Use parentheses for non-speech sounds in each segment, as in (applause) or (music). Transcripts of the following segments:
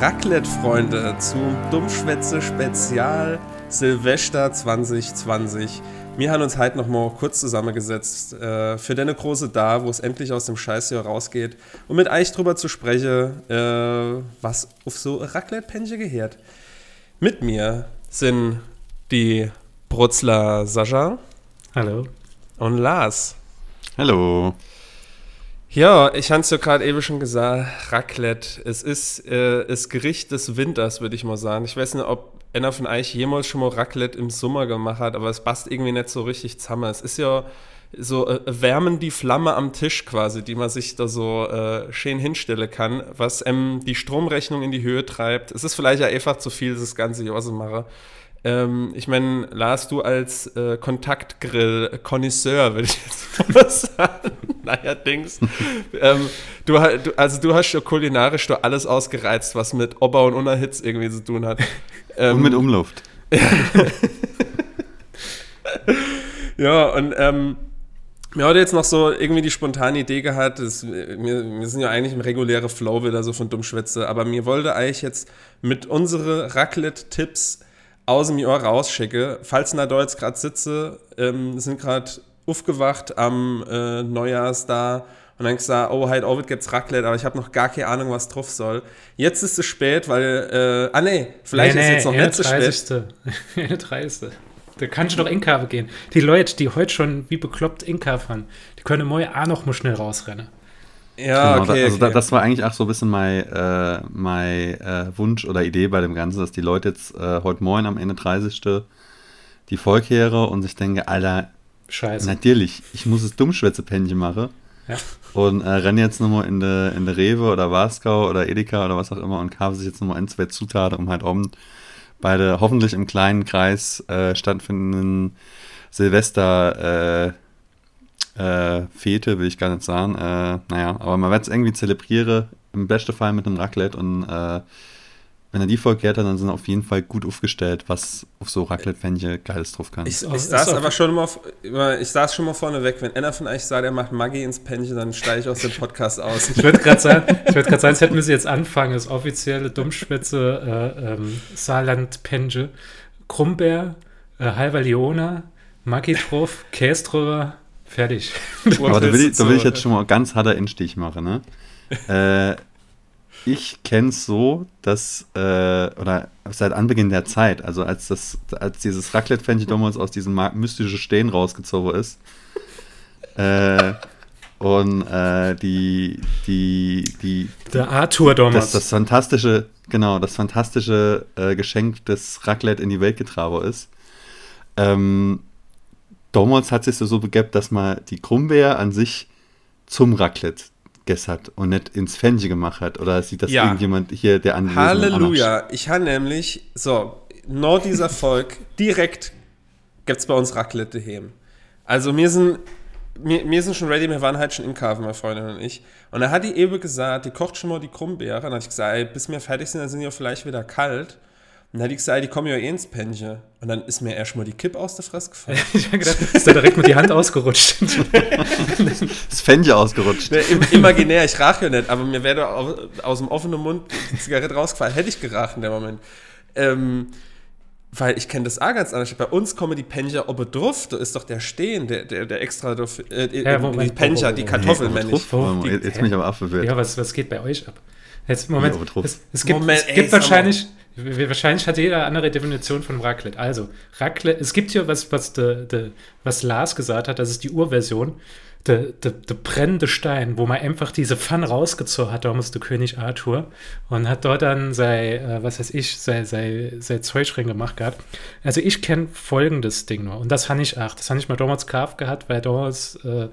Hallo Raclette-Freunde zum Dummschwätze-Spezial Silvester 2020. Wir haben uns heute noch mal kurz zusammengesetzt äh, für deine große da, wo es endlich aus dem Scheiß hier rausgeht, um mit euch drüber zu sprechen, äh, was auf so Raclette-Penche gehört. Mit mir sind die Brutzler Sascha. Hallo. Und Lars. Hallo. Ja, ich habe es ja gerade eben schon gesagt, Raclette. Es ist äh, das Gericht des Winters, würde ich mal sagen. Ich weiß nicht, ob einer von euch jemals schon mal Raclette im Sommer gemacht hat, aber es passt irgendwie nicht so richtig zusammen. Es ist ja so äh, wärmen die Flamme am Tisch quasi, die man sich da so äh, schön hinstellen kann, was ähm, die Stromrechnung in die Höhe treibt. Es ist vielleicht ja einfach zu viel, das ganze Jahr so mache. Ähm, ich meine, Lars, du als äh, Kontaktgrill-Konnoisseur, würde ich jetzt mal (laughs) sagen, naja, Dings. (laughs) ähm, du, du, also du hast ja kulinarisch doch alles ausgereizt, was mit Ober- und Unerhitz irgendwie zu tun hat. Ähm, (laughs) und mit Umluft. (laughs) ja, und ähm, mir hat jetzt noch so irgendwie die spontane Idee gehabt, das, wir, wir sind ja eigentlich im regulären Flow wieder so von Dummschwätze, aber mir wollte eigentlich jetzt mit unsere Raclette-Tipps aus dem Jahr rausschicke, falls ich da jetzt gerade sitze, ähm, sind gerade aufgewacht am äh, Neujahrsda und dann gesagt, oh, halt, Ovid gibt's Raclette, aber ich habe noch gar keine Ahnung, was drauf soll. Jetzt ist es spät, weil, äh, ah nee, vielleicht nee, ist nee, jetzt noch nicht so spät. Eine 30. (laughs) Da kannst du doch Inka gehen. Die Leute, die heute schon wie bekloppt Inka fahren, die können morgen auch noch mal schnell rausrennen. Ja, genau, okay, da, also okay. Da, das war eigentlich auch so ein bisschen mein, äh, mein äh, Wunsch oder Idee bei dem Ganzen, dass die Leute jetzt äh, heute Morgen am Ende 30. die Volkehre und sich denken, Alter, Scheiße. Natürlich, ich muss es Dummschwätze-Pännchen machen. Ja. Und äh, renne jetzt nochmal in der in de Rewe oder Warskau oder Edeka oder was auch immer und kaufe sich jetzt nochmal ein, zwei Zutaten, um halt oben bei der hoffentlich im kleinen Kreis äh, stattfindenden Silvester äh, äh, Fete, will ich gar nicht sagen. Äh, naja, aber man wird es irgendwie zelebrieren, im besten Fall mit einem Raclette und äh, wenn er die verkehrt hat, dann sind auf jeden Fall gut aufgestellt, was auf so Raclette-Fännchen Geiles drauf kann. Ich, ich saß aber schon mal, ich saß schon mal vorne weg, wenn einer von euch sagt, er macht Maggi ins Pännchen, dann steige ich aus dem Podcast aus. ich würde gerade sagen, ich würde gerade sagen, jetzt hätten wir sie jetzt anfangen, das offizielle Dummspitze äh, ähm, Saarland-Pännchen, Krummbeer, äh, Halber Leona, Maggi drauf, (laughs) Käse drüber, Fertig. Aber da will, ich, da will ich jetzt schon mal ganz harter Instich machen, ne? (laughs) äh, ich kenne es so, dass, äh, oder seit Anbeginn der Zeit, also als, das, als dieses Raclette-Fännchen damals aus diesem mystischen Stehen rausgezogen ist, äh, und äh, die, die, die. Der Arthur damals. Das, das fantastische, genau, das fantastische äh, Geschenk des Raclette in die Welt getragen ist. Ähm, damals hat sich so begeben, dass man die Krummbeer an sich zum Raclette hat und nicht ins Fännchen gemacht hat. Oder sieht das ja. irgendjemand hier, der Anwesende Halleluja. Ich habe nämlich, so, nur dieser Volk, direkt gibt es bei uns Raclette daheim. Also wir sind, wir, wir sind schon ready, wir waren halt schon im Kaffee, meine Freundin und ich. Und da hat die eben gesagt, die kocht schon mal die Krummbeere. Und dann habe ich gesagt, ey, bis wir fertig sind, dann sind die auch vielleicht wieder kalt. Und dann hätte ich gesagt, die kommen ja eh ins Pännchen. Und dann ist mir erstmal die Kipp aus der Fresse gefallen. (laughs) ich habe gedacht, ist da direkt mit die Hand ausgerutscht. (laughs) das Fännchen ausgerutscht. Ne, imaginär, ich rache ja nicht, aber mir wäre aus dem offenen Mund die Zigarette rausgefallen. Hätte ich geracht in dem Moment. Ähm, weil ich kenne das auch ganz anders. Bei uns kommen die Pencher oben drauf. Da ist doch der Stehen, der, der, der extra drauf, äh, ja, Moment, die Pencher, die Kartoffeln, ich. Jetzt bin ich aber abverwirrt. Ja, was, was geht bei euch ab? Jetzt, Moment, es, es, gibt, Moment, es gibt wahrscheinlich, wahrscheinlich hat jeder andere Definition von Raclette. Also, Raclette, es gibt hier was, was, de, de, was Lars gesagt hat, das ist die Urversion, der de, de brennende Stein, wo man einfach diese Pfanne rausgezogen hat, da musste König Arthur und hat dort dann sei, äh, was weiß ich, sei, sei, sei Zeug drin gemacht gehabt. Also ich kenne folgendes Ding nur und das habe ich auch, das habe ich mal damals gekauft gehabt, weil damals äh,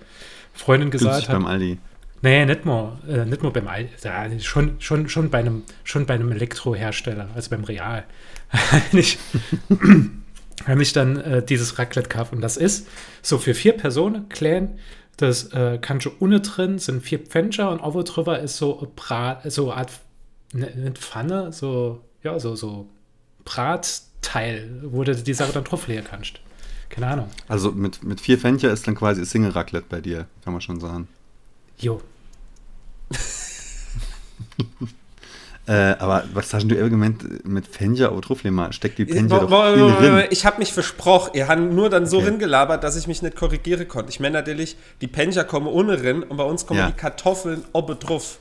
Freundin gesagt hat. beim Aldi. Nee, nicht nur, äh, nicht nur beim Al ja, schon, schon, schon, bei einem, schon bei einem Elektrohersteller, also beim Real. (laughs) ich habe (clears throat) ich dann äh, dieses Raclette gekauft und das ist so für vier Personen klein. Das äh, kann schon unten drin sind vier Pfencher und oben drüber ist so Brat, so eine Art ne, Pfanne, so ja so so Bratteil, wo du die Sache dann drauf leeren kannst. Keine Ahnung. Also mit, mit vier Fencher ist dann quasi Single Raclette bei dir, kann man schon sagen. Jo. (laughs) äh, aber was hast du Argument mit Fenja oder Trufflema? Steckt die Fenja doch drin. Ich habe mich versprochen. Ihr habt nur dann so okay. ringelabert, dass ich mich nicht korrigieren konnte. Ich meine natürlich, die Penja kommen ohne rin und bei uns kommen ja. die Kartoffeln oben drauf.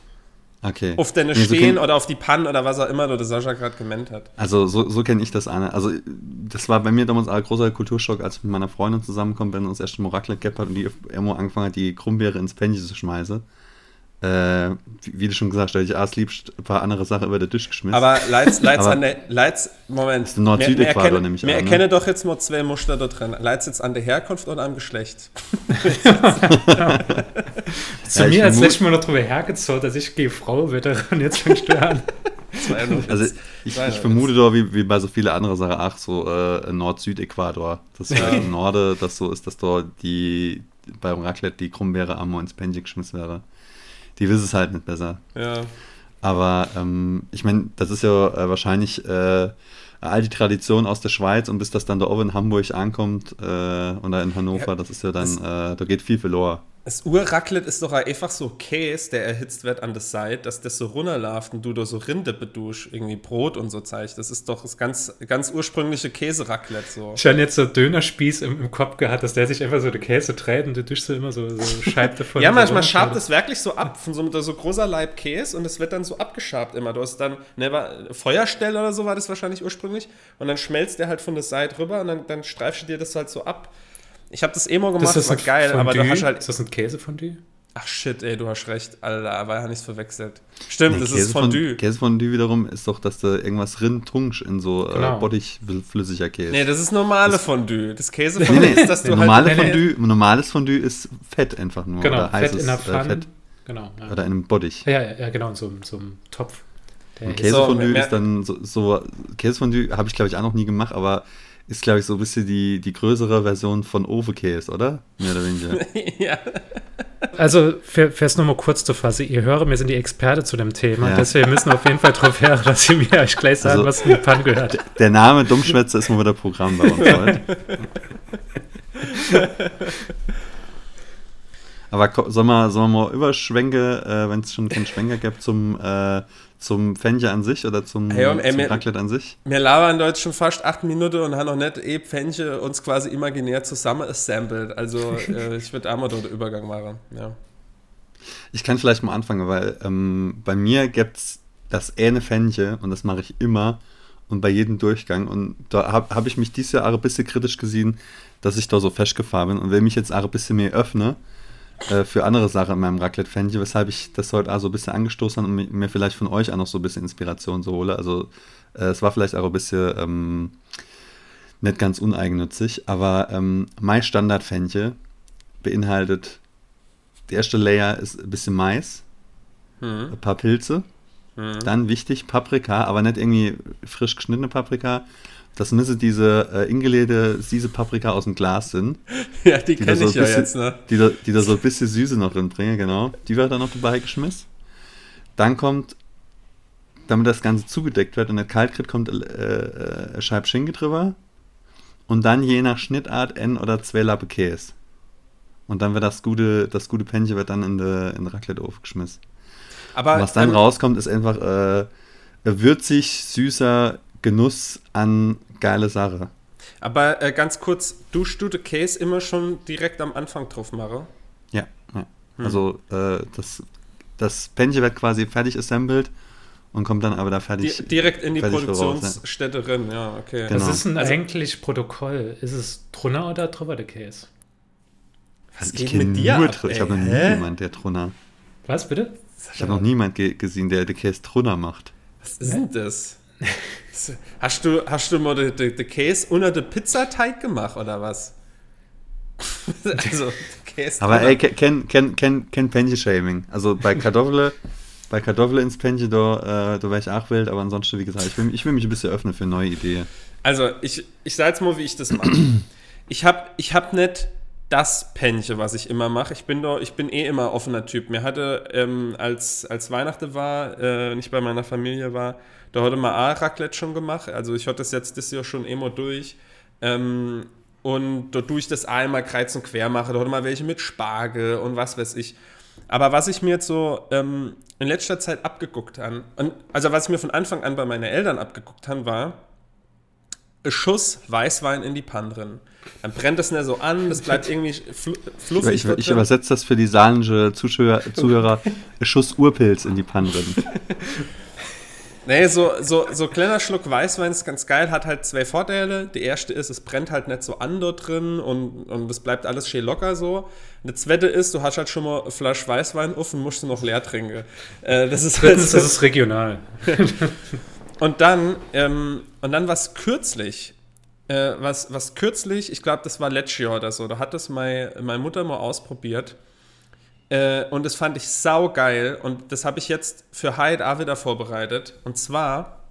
Okay. Auf deine nee, stehen so oder auf die Pannen oder was auch immer der Sascha gerade gemeint hat. Also so, so kenne ich das an. Also das war bei mir damals ein großer Kulturschock, als ich mit meiner Freundin zusammenkommen bin und uns erst Raclette gehabt hat und die irgendwo angefangen hat, die Krummbeere ins Pännchen zu schmeißen. Äh, wie, du schon gesagt hast, ich erst liebst ein paar andere Sachen über den Tisch geschmissen. Aber Leitz, Leitz an der, Leitz, Moment. Nord-Süd-Äquator nämlich Wir erkennen ne? doch jetzt mal zwei Muster da drin. Leitz jetzt an der Herkunft oder am Geschlecht? (laughs) Zu ja, mir als letztes Mal noch drüber hergezogen, dass ich gehe Frau werde und jetzt fängst du an. also ich, ich vermute doch, wie, wie bei so vielen anderen Sachen, ach, so äh, Nord-Süd-Äquator. Das ja im Norden, das so ist, dass dort die beim Raclette die Krummbeere am ins Pännchen geschmissen wäre die wissen es halt nicht besser. Ja. Aber ähm, ich meine, das ist ja äh, wahrscheinlich äh, all die Tradition aus der Schweiz und bis das dann da oben in Hamburg ankommt äh, oder in Hannover, ja, das ist ja dann, äh, da geht viel verloren. Das Urraclette ist doch einfach so Käse, der erhitzt wird an der Seite, dass das so runterläuft und du da so Rinde beduscht, irgendwie Brot und so zeigt. Das ist doch das ganz, ganz ursprüngliche Käseraclette so. Ich habe jetzt so Dönerspieß im, im, Kopf gehabt, dass der sich einfach so die Käse dreht und du duschst so immer so, so (laughs) Scheibe davon. ja, manchmal schabt es wirklich so ab, von so, mit so großer Leib Käse und es wird dann so abgeschabt immer. Du hast dann, ne, war, Feuerstelle oder so war das wahrscheinlich ursprünglich und dann schmelzt der halt von der Seite rüber und dann, dann streifst du dir das halt so ab. Ich habe das Emo gemacht, das, das war geil, Fondue? aber du hast halt. Ist das ein Käsefondue? Ach shit, ey, du hast recht, Alter, aber habe ich es verwechselt. Stimmt, nee, das Käse ist Fondue. Käsefondue wiederum ist doch, dass da irgendwas drin tunsch in so äh, genau. äh, bodigflüssiger Käse. Nee, das ist normale das Fondue. Das Käsefondue nee, nee, ist, dass du normale halt Fondue, Normales Fondue ist Fett einfach nur. Genau, oder Fett heißes, in der Pfanne. Äh, Fett. Genau. Ja. Oder in einem Bottich. Ja, ja, ja genau, in so, so einem Topf. Und Käsefondue so, ist dann so, so Käsefondue habe ich glaube ich auch noch nie gemacht, aber ist, glaube ich, so ein bisschen die, die größere Version von Overcase, oder? Mehr oder weniger. (laughs) ja. Also, für, es nochmal kurz zu fassen, ihr höre, wir sind die Experte zu dem Thema, ja. deswegen müssen auf jeden Fall drauf hören, dass ihr mir euch gleich sagen, also, was mit Pan gehört. Der Name Dummschwätze ist mal wieder Programm bei uns (laughs) heute. (laughs) Aber sollen wir, sollen wir mal überschwenke, äh, wenn es schon keinen Schwenker gibt, zum, äh, zum Fenja an sich oder zum, hey, und, ey, zum Raclette an sich? Wir labern dort schon fast acht Minuten und haben noch nicht eh Fenje uns quasi imaginär zusammen assembled. Also (laughs) äh, ich würde einmal dort Übergang machen. Ja. Ich kann vielleicht mal anfangen, weil ähm, bei mir gibt es das eine Fenje und das mache ich immer und bei jedem Durchgang. Und da habe hab ich mich dieses Jahr auch ein bisschen kritisch gesehen, dass ich da so festgefahren bin. Und wenn mich jetzt auch ein bisschen mehr öffne, äh, für andere Sachen in meinem Raclette-Fännchen, weshalb ich das heute auch so ein bisschen angestoßen habe und mir vielleicht von euch auch noch so ein bisschen Inspiration so hole. Also äh, es war vielleicht auch ein bisschen ähm, nicht ganz uneigennützig, aber ähm, mein Standard-Fännchen beinhaltet, die erste Layer ist ein bisschen Mais, hm. ein paar Pilze, hm. dann wichtig Paprika, aber nicht irgendwie frisch geschnittene Paprika, das müsse diese äh, ingelegte Siese Paprika aus dem Glas sind. (laughs) Ja, die, die kenne so ich bisschen, ja jetzt, ne? Die da, die da so ein bisschen Süße noch drin bringen, genau. Die wird dann noch dabei geschmissen. Dann kommt, damit das Ganze zugedeckt wird und der kalt kriegt, kommt äh, äh, Scheib Schinke drüber. Und dann je nach Schnittart N oder zwei Lappe Käse. Und dann wird das gute, das gute Pännchen wird dann in den in Raclette aufgeschmissen. Aber, und was dann ähm, rauskommt, ist einfach äh, würzig, süßer, Genuss an geile Sache. Aber äh, ganz kurz, duschst du den Case immer schon direkt am Anfang drauf machen? Ja, ja. Hm. also äh, das, das Pännchen wird quasi fertig assembled und kommt dann aber da fertig. Di direkt in die Produktionsstätte raus, drin, ja, okay. Genau. Was ist denn also, eigentlich Protokoll? Ist es drunter oder drüber der Case? Was ich geht mit dir? Nur, ab, ich habe noch nie jemanden, der drunter. Was bitte? Ich habe noch niemanden ge gesehen, der den Case drunter macht. Was ist denn das? (laughs) Hast du, hast du mal den de, de Käse unter den Pizzateig gemacht oder was? (laughs) also, Käse Aber ey, kenn, kenn, kenn, kenn Pännchen-Shaming. Also bei Kartoffeln, (laughs) bei Kartoffeln ins Pännchen, da, äh, da wäre ich auch wild, aber ansonsten, wie gesagt, ich will, ich will mich ein bisschen öffnen für neue Ideen. Also, ich, ich sage jetzt mal, wie ich das mache. ich habe ich hab nicht das Pännchen, was ich immer mache. Ich bin doch, ich bin eh immer offener Typ. Mir hatte, ähm, als, als Weihnachten war, äh, nicht bei meiner Familie war, da hatte man auch Raclette schon gemacht. Also ich hatte das jetzt das Jahr schon immer durch. Ähm, und durch das einmal kreuz und quer mache. Da hatte man welche mit Spargel und was weiß ich. Aber was ich mir jetzt so ähm, in letzter Zeit abgeguckt habe, also was ich mir von Anfang an bei meinen Eltern abgeguckt habe, war, Schuss Weißwein in die Panne drin. Dann brennt das nicht so an, das bleibt irgendwie fl fluffig. Ich, ich, ich übersetze das für die saarländische Zuschauer, Zuhörer: Schuss Urpilz in die Panne drin. (laughs) Nee, so, so, so kleiner Schluck Weißwein ist ganz geil, hat halt zwei Vorteile. Der erste ist, es brennt halt nicht so an dort drin und, und es bleibt alles schön locker so. Der zweite ist, du hast halt schon mal eine Flasche Weißwein auf und musst du noch leer trinken. Äh, das ist halt, das ist regional. (laughs) und dann, ähm, und dann was kürzlich, äh, was, was kürzlich, ich glaube, das war letztes oder so, da hat das meine, meine Mutter mal ausprobiert. Äh, und das fand ich saugeil. Und das habe ich jetzt für Hyde auch wieder vorbereitet. Und zwar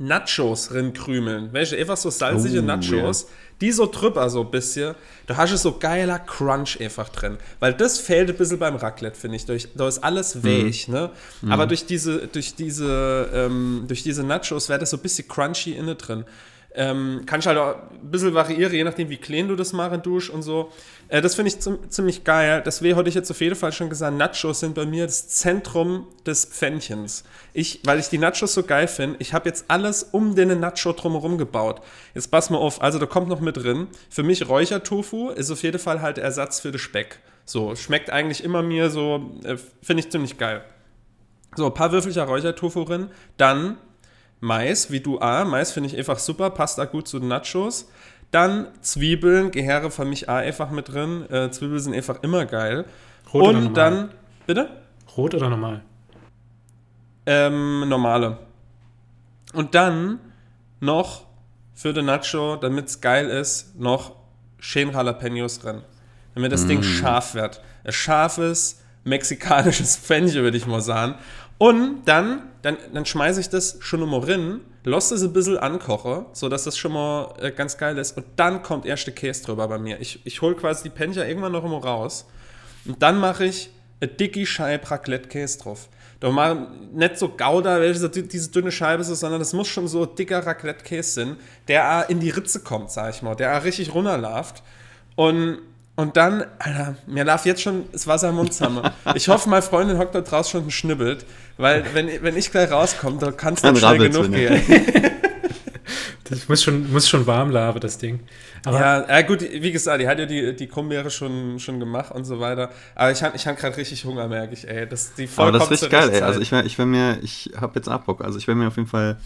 Nachos rinkrümeln. Welche? Einfach so salzige oh, Nachos. Yeah. Die so drüber so ein bisschen. Da hast du so geiler Crunch einfach drin. Weil das fehlt ein bisschen beim Raclette, finde ich. Durch, da ist alles mhm. weich, mm. ne? Mm. Aber durch diese, durch diese, ähm, durch diese Nachos wäre das so ein bisschen crunchy inne drin. Ähm, kann ich halt auch ein bisschen variieren, je nachdem, wie clean du das machen dusch und so. Äh, das finde ich ziemlich geil. Deswegen hatte ich jetzt auf jeden Fall schon gesagt, Nachos sind bei mir das Zentrum des Pfännchens. Ich, weil ich die Nachos so geil finde, ich habe jetzt alles um den Nacho drumherum gebaut. Jetzt pass mal auf, also da kommt noch mit drin. Für mich Räuchertofu ist auf jeden Fall halt Ersatz für den Speck. So, schmeckt eigentlich immer mir so, äh, finde ich ziemlich geil. So, ein paar Würfelchen Räuchertofu drin. Dann Mais, wie du A. Mais finde ich einfach super, passt da gut zu den Nachos. Dann Zwiebeln, Gehäre für mich A einfach mit drin. Äh, Zwiebeln sind einfach immer geil. Rot Und oder normal? dann, bitte? Rot oder normal? Ähm, normale. Und dann noch für den Nacho, damit es geil ist, noch schön Jalapenos drin. Damit das mm. Ding scharf wird. Ein scharfes, mexikanisches Pfännchen, würde ich mal sagen. Und dann, dann, dann schmeiße ich das schon mal rein, lasse es ein bisschen ankochen, sodass das schon mal äh, ganz geil ist. Und dann kommt erste Käse drüber bei mir. Ich, ich hole quasi die Pencher irgendwann noch immer raus. Und dann mache ich eine dicke Scheibe Raclette-Käse drauf. Da mache nicht so Gouda, welche diese dünne Scheibe ist, sondern das muss schon so dicker Raclette-Käse sein, der in die Ritze kommt, sag ich mal, der richtig runterläuft. Und und dann, Alter, mir darf jetzt schon das Wasser im Mund zusammen. Ich hoffe, meine Freundin hockt da draußen schon schnibbelt, weil wenn, wenn ich gleich rauskomme, da kann es nicht schnell genug gehen. (laughs) Das muss schon, muss schon warm laben, das Ding. Aber ja, ja, gut, wie gesagt, die hat ja die, die Krummbeere schon, schon gemacht und so weiter. Aber ich habe ich hab gerade richtig Hunger, merke ich, ey. Das, die Aber das ist richtig geil, ey. Also ich, ich will mir, ich habe jetzt auch Bock. Also ich will mir auf jeden Fall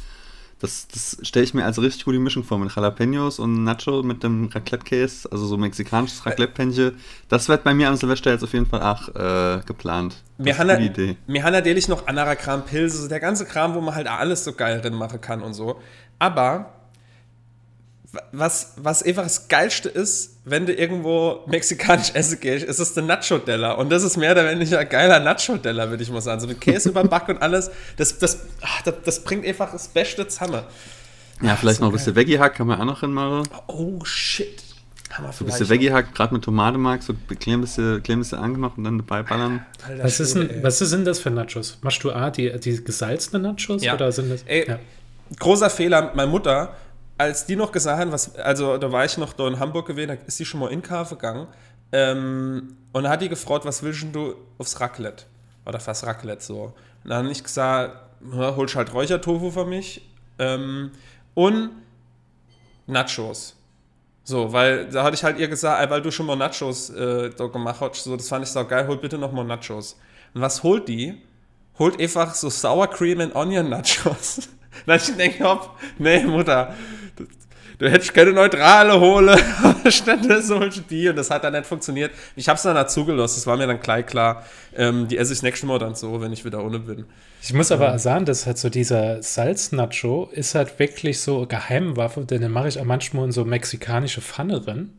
das, das stelle ich mir als richtig gute Mischung vor mit Jalapenos und Nacho mit dem Raclette-Case, also so mexikanisches Raclette-Pännchen. Das wird bei mir am Silvester jetzt auf jeden Fall auch äh, geplant. Das wir haben eine Idee. Haben natürlich noch anderer Kram, Pilze, der ganze Kram, wo man halt alles so geil drin machen kann und so. Aber was, was einfach das Geilste ist, wenn du irgendwo mexikanisch essen gehst, ist es der Nacho-Della. Und das ist mehr oder weniger ein geiler Nacho-Della, würde ich mal sagen. So mit Käse über Back und alles. Das, das, ach, das, das, bringt einfach das beste zusammen. Ja, vielleicht so noch ein bisschen Veggie-Hack kann man auch noch hinmachen. Oh, shit. Hammer so ein bisschen Veggie-Hack, gerade mit Tomatemark, so ein klein bisschen, klein bisschen angemacht und dann dabei ballern. Alter, was, ist denn, was sind das für Nachos? Machst du A, die, die gesalzenen Nachos? Ja. Oder sind das, Ey, ja. Großer Fehler, meine Mutter als die noch gesagt haben, was, also da war ich noch da in Hamburg gewesen, da ist sie schon mal in Kaffee gegangen. Ähm, und hat die gefragt, was willst du aufs Raclette? Oder fast Raclette so. Und dann habe ich gesagt, holst halt Räuchertofu für mich. Ähm, und Nachos. So, weil da hatte ich halt ihr gesagt, weil du schon mal Nachos äh, da gemacht hast, so, das fand ich so geil, hol bitte noch mal Nachos. Und was holt die? Holt einfach so Sour Cream and Onion Nachos. (laughs) Dann ich denke, nee, Mutter, du hättest keine neutrale Hole, (laughs) stattdessen holst du die und das hat dann nicht funktioniert. Ich habe es dann dazu gelassen, das war mir dann gleich klar. Ähm, die esse ich das nächste Mal dann so, wenn ich wieder ohne bin. Ich muss aber ähm. sagen, dass halt so dieser Salz-Nacho ist halt wirklich so Geheimwaffe, denn den mache ich auch manchmal in so mexikanische Pfanne drin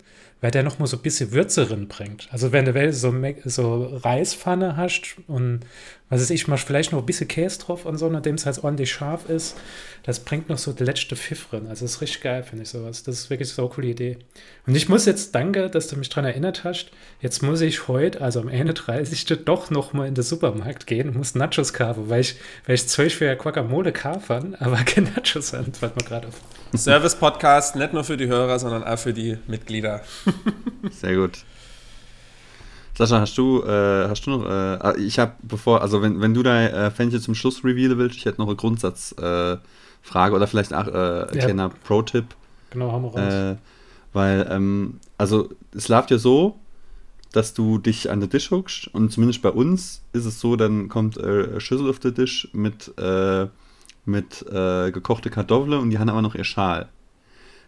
weil der noch mal so ein bisschen Würze drin bringt. Also wenn du so, so Reispfanne hast und was weiß ich, machst vielleicht noch ein bisschen Käse drauf und so, nachdem es halt ordentlich scharf ist, das bringt noch so die letzte Pfiff drin. Also das ist richtig geil, finde ich sowas. Das ist wirklich so eine coole Idee. Und ich muss jetzt, danke, dass du mich daran erinnert hast, jetzt muss ich heute, also am 31. (laughs) doch noch mal in den Supermarkt gehen und muss Nachos kaufen, weil ich, weil ich Zeug für Guacamole kaufen, (laughs) aber keine Nachos haben, fällt mir gerade auf. Service-Podcast, nicht nur für die Hörer, sondern auch für die Mitglieder. (laughs) Sehr gut. Sascha, hast du, äh, hast du noch, äh, ah, ich habe bevor, also wenn, wenn du da äh, Fännchen zum Schluss revealen willst, ich hätte noch eine Grundsatzfrage äh, oder vielleicht auch äh, ein ja. kleiner Pro-Tipp. Genau, haben wir raus. Äh, weil, ähm, also es läuft ja so, dass du dich an den Tisch huckst und zumindest bei uns ist es so, dann kommt äh, eine Schüssel auf den Tisch mit, äh, mit äh, gekochte Kartoffeln und die haben aber noch ihr Schal.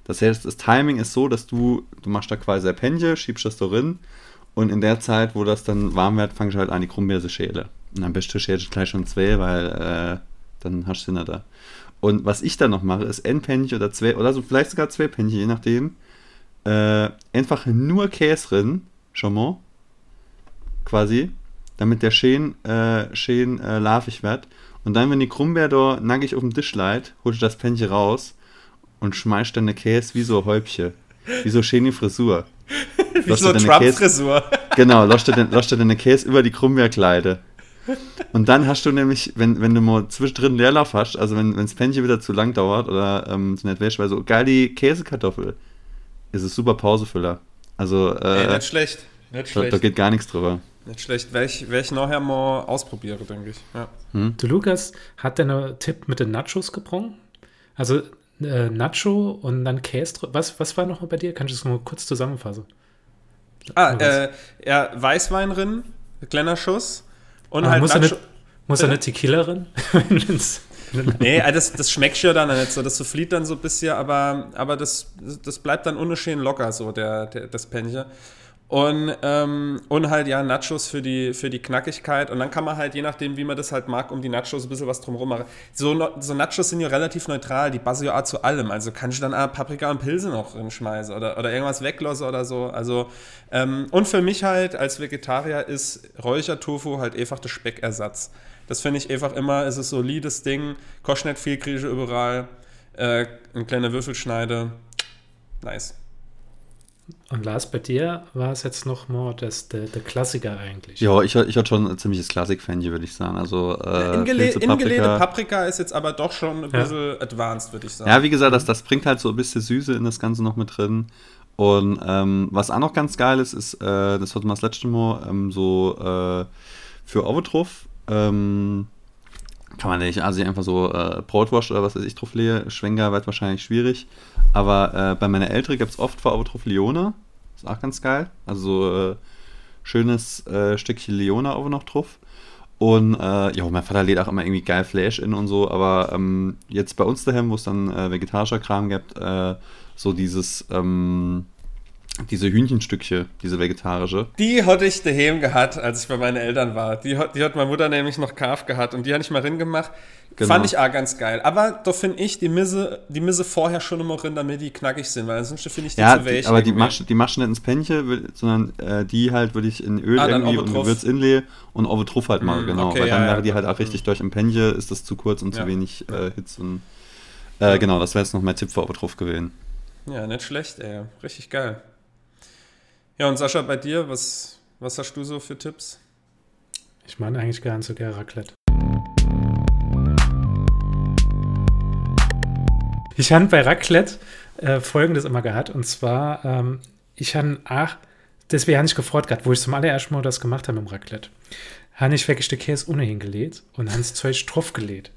Das heißt, das Timing ist so, dass du, du machst da quasi ein Penje, schiebst das da rein und in der Zeit, wo das dann warm wird, fangst du halt an, die Krummbeere zu schälen. Und dann bist du schälst gleich schon zwei, weil äh, dann hast du sie nicht da. Und was ich dann noch mache, ist ein Penche oder zwei, oder so vielleicht sogar zwei Penche, je nachdem. Äh, einfach nur Käse drin, mal, quasi, damit der schön, äh, schön äh, larvig wird. Und dann, wenn die Krummbeer da nackig auf dem Tisch leiht, holst du das Penche raus und schmeißt dann eine Käse wie so ein Häubchen. Wie so schöne Frisur. (laughs) wie so eine Trump-Frisur. Genau, lasst dir deine Käse über die Krummbeerkleide. Und dann hast du nämlich, wenn, wenn du mal zwischendrin Leerlauf hast, also wenn das Pännchen wieder zu lang dauert oder ähm, so nicht wäscht, weil so geil die Käsekartoffel, ist es super Pausefüller. Also, äh, Ey, nicht schlecht. Nicht schlecht. Da, da, geht gar nichts drüber. Nicht schlecht. Werde ich, werd ich nachher mal ausprobieren, denke ich. Ja. Hm? Du, Lukas, hat der einen Tipp mit den Nachos gebrungen? Also äh, Nacho und dann Käse. Was, was war noch bei dir? Kannst du es nur kurz zusammenfassen? Ah, äh, ja, Weißwein drin, kleiner Schuss. Und ah, halt muss, Nacho, eine, muss eine Tequila drin? (laughs) nee, äh, das, das schmeckt ja dann nicht so. Das flieht dann so ein bisschen, aber, aber das, das bleibt dann ungeschehen locker, so der, der, das Pännchen. Und, ähm, und halt ja Nachos für die, für die Knackigkeit. Und dann kann man halt, je nachdem, wie man das halt mag, um die Nachos ein bisschen was drumherum machen. So, so Nachos sind ja relativ neutral, die passen ja zu allem. Also kann ich dann auch Paprika und Pilze noch reinschmeißen oder, oder irgendwas weglassen oder so. Also, ähm, und für mich halt als Vegetarier ist Räuchertofu halt einfach der Speckersatz. Das finde ich einfach immer, es ist solides Ding, kostet nicht viel, kriege überall. Äh, ein kleiner Würfelschneide. Nice. Und Lars, bei dir war es jetzt noch mal das, der, der Klassiker eigentlich. Ja, ich, ich hatte schon ein ziemliches Klassik-Fan hier, würde ich sagen. Also, äh, Ingele Ingelede Paprika ist jetzt aber doch schon ein bisschen ja. advanced, würde ich sagen. Ja, wie gesagt, das, das bringt halt so ein bisschen Süße in das Ganze noch mit drin. Und ähm, was auch noch ganz geil ist, ist, äh, das hatten wir das letzte Mal, ähm, so äh, für Overtruff, ähm, kann man nicht, also einfach so äh, Brotwurst oder was weiß ich drauf lege. Schwenker wird wahrscheinlich schwierig. Aber äh, bei meiner Eltern gibt es oft vor drauf Leona. Ist auch ganz geil. Also so äh, schönes äh, Stückchen Leona auch noch drauf. Und äh, ja, mein Vater lädt auch immer irgendwie geil Flash in und so. Aber ähm, jetzt bei uns daheim, wo es dann äh, vegetarischer Kram gibt, äh, so dieses. Ähm, diese Hühnchenstückchen, diese vegetarische. Die hatte ich daheim gehabt, als ich bei meinen Eltern war. Die, die hat meine Mutter nämlich noch Kaf gehabt und die habe ich mal gemacht. Genau. Fand ich auch ganz geil. Aber da finde ich die Misse, die Misse vorher schon immer drin, damit die knackig sind, weil sonst finde ich die ja, zu weich. Aber die machst, die machst du nicht ins Pännchen, sondern äh, die halt würde ich in Öl ah, irgendwie und Gewürz inlay und Obe drauf halt mal, mm, genau. Okay, weil dann ja, wäre die halt auch richtig mm. durch im Pännchen, ist das zu kurz und ja. zu wenig äh, Hitze. Und, äh, genau, das wäre jetzt noch mein Tipp für Obe drauf gewesen. Ja, nicht schlecht, ey. Richtig geil. Ja, und Sascha, bei dir, was, was hast du so für Tipps? Ich meine eigentlich gar nicht so gerne Raclette. Ich habe bei Raclette äh, folgendes immer gehabt, und zwar, ähm, ich habe, ach, deswegen habe ich gefreut gehabt, wo ich zum allerersten Mal das gemacht habe im Raclette, habe ich wirklich den Käse ohnehin gelegt und habe das Zeug drauf gelegt.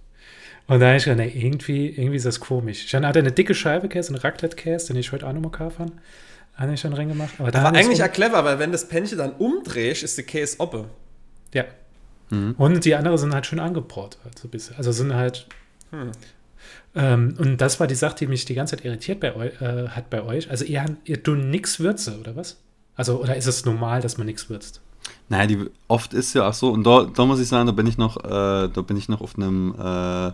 Und da habe ich gedacht, nee, irgendwie, irgendwie ist das komisch. Ich hatte eine dicke Scheibe Käse, einen Raclette-Käse, den ich heute auch nochmal kaufen. Habe ich schon reingemacht. Aber da war eigentlich auch clever, weil wenn das Pännchen dann umdrehst, ist der Käse oppe. Ja. Mhm. Und die anderen sind halt schön angebraut. Halt so bisschen. Also sind halt. Hm. Ähm, und das war die Sache, die mich die ganze Zeit irritiert bei euch, äh, hat bei euch. Also ihr, ihr tut nichts Würze, oder was? Also, oder ist es normal, dass man nichts würzt? Naja, die, oft ist ja auch so, und da, da muss ich sagen, da bin ich noch, äh, da bin ich noch auf einem äh,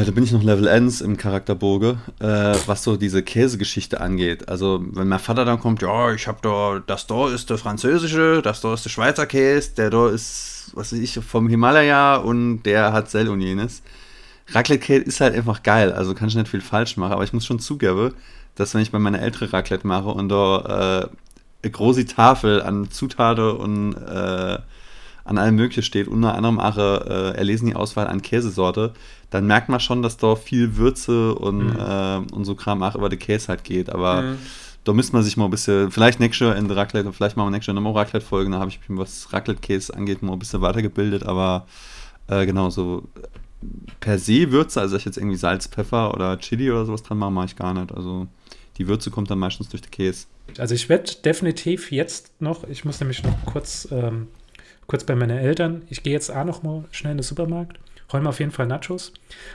äh, da bin ich noch Level 1 im Charakterboge, äh, was so diese Käsegeschichte angeht. Also, wenn mein Vater dann kommt, ja, ich hab da, das da ist der französische, das da ist der Schweizer Käse, der da ist, was weiß ich, vom Himalaya und der hat Sell und jenes. Raclette-Käse ist halt einfach geil, also kann ich nicht viel falsch machen, aber ich muss schon zugeben, dass wenn ich bei meiner älteren Raclette mache und da äh, eine große Tafel an Zutaten und äh, an allem Möglichen steht, unter anderem auch äh, erlesen die Auswahl an Käsesorte, dann merkt man schon, dass da viel Würze und, mhm. äh, und so Kram auch über den Käse halt geht. Aber mhm. da müsste man sich mal ein bisschen, vielleicht nächstes Jahr in der Raclette, vielleicht machen wir nächstes Jahr nochmal Raclette-Folgen, da habe ich mich, was Raclette-Käse angeht, mal ein bisschen weitergebildet, aber äh, genau, so per se Würze, also ich jetzt irgendwie Salz, Pfeffer oder Chili oder sowas dran mache, mache ich gar nicht. Also die Würze kommt dann meistens durch den Käse. Also ich werde definitiv jetzt noch, ich muss nämlich noch kurz, ähm, kurz bei meinen Eltern, ich gehe jetzt auch noch mal schnell in den Supermarkt, räume auf jeden Fall Nachos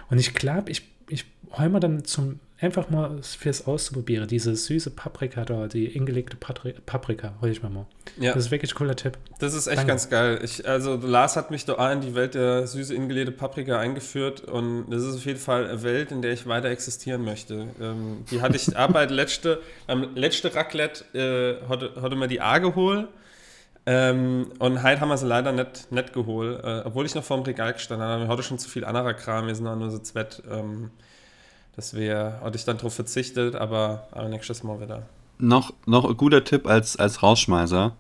und ich glaube, ich, ich räume dann zum einfach mal fürs Auszuprobieren, diese süße Paprika da, die eingelegte Patri Paprika, hol ich mir mal. Ja. Das ist wirklich ein cooler Tipp. Das ist echt Danke. ganz geil. Ich, also Lars hat mich da in die Welt der süße eingelegte Paprika eingeführt und das ist auf jeden Fall eine Welt, in der ich weiter existieren möchte. Ähm, die hatte ich Arbeit letzte, am letzte Raclette äh, hatte, hatte mir die A geholt. Ähm, und heute haben wir sie leider nicht, nicht geholt, äh, obwohl ich noch vor dem Regal gestanden habe. Wir hatten schon zu viel anderer Kram, wir sind auch nur so zweit. Ähm, das wäre, hatte ich dann darauf verzichtet, aber, aber nächstes Mal wieder. Noch, noch ein guter Tipp als, als Rausschmeißer,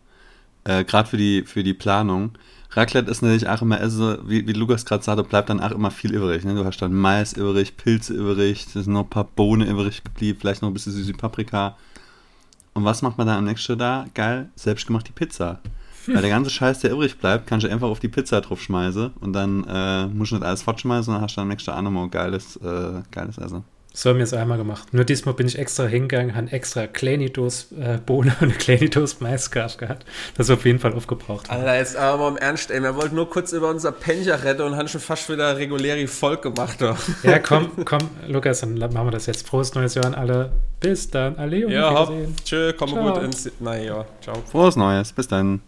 äh, gerade für die, für die Planung. Raclette ist natürlich auch immer, also, wie, wie Lukas gerade sagte, bleibt dann auch immer viel übrig. Ne? Du hast dann Mais übrig, Pilze übrig, es sind noch ein paar Bohnen übrig geblieben, vielleicht noch ein bisschen süße Paprika. Und was macht man dann am nächsten da? Geil, selbstgemachte Pizza. Weil der ganze Scheiß, der übrig bleibt, kannst du einfach auf die Pizza drauf schmeißen und dann äh, musst du nicht alles fortschmeißen und dann hast du am nächsten Tag geiles, äh, geiles Essen. So haben wir es einmal gemacht. Nur diesmal bin ich extra hingegangen, habe extra Klenitos äh, Bohne (laughs) und Klenitos Maiskarsch gehabt. Das ist auf jeden Fall aufgebraucht. Alter, jetzt aber mal im Ernst, ey. Wir wollten nur kurz über unser Pencher retten und haben schon fast wieder reguläri Volk gemacht. Doch. (laughs) Ja, komm, komm, Lukas, dann machen wir das jetzt. Frohes neues Jahr an alle. Bis dann. Alle und Ja, hopp. Tschö, komm gut ins. Naja, ciao. Frohes Neues. Bis dann.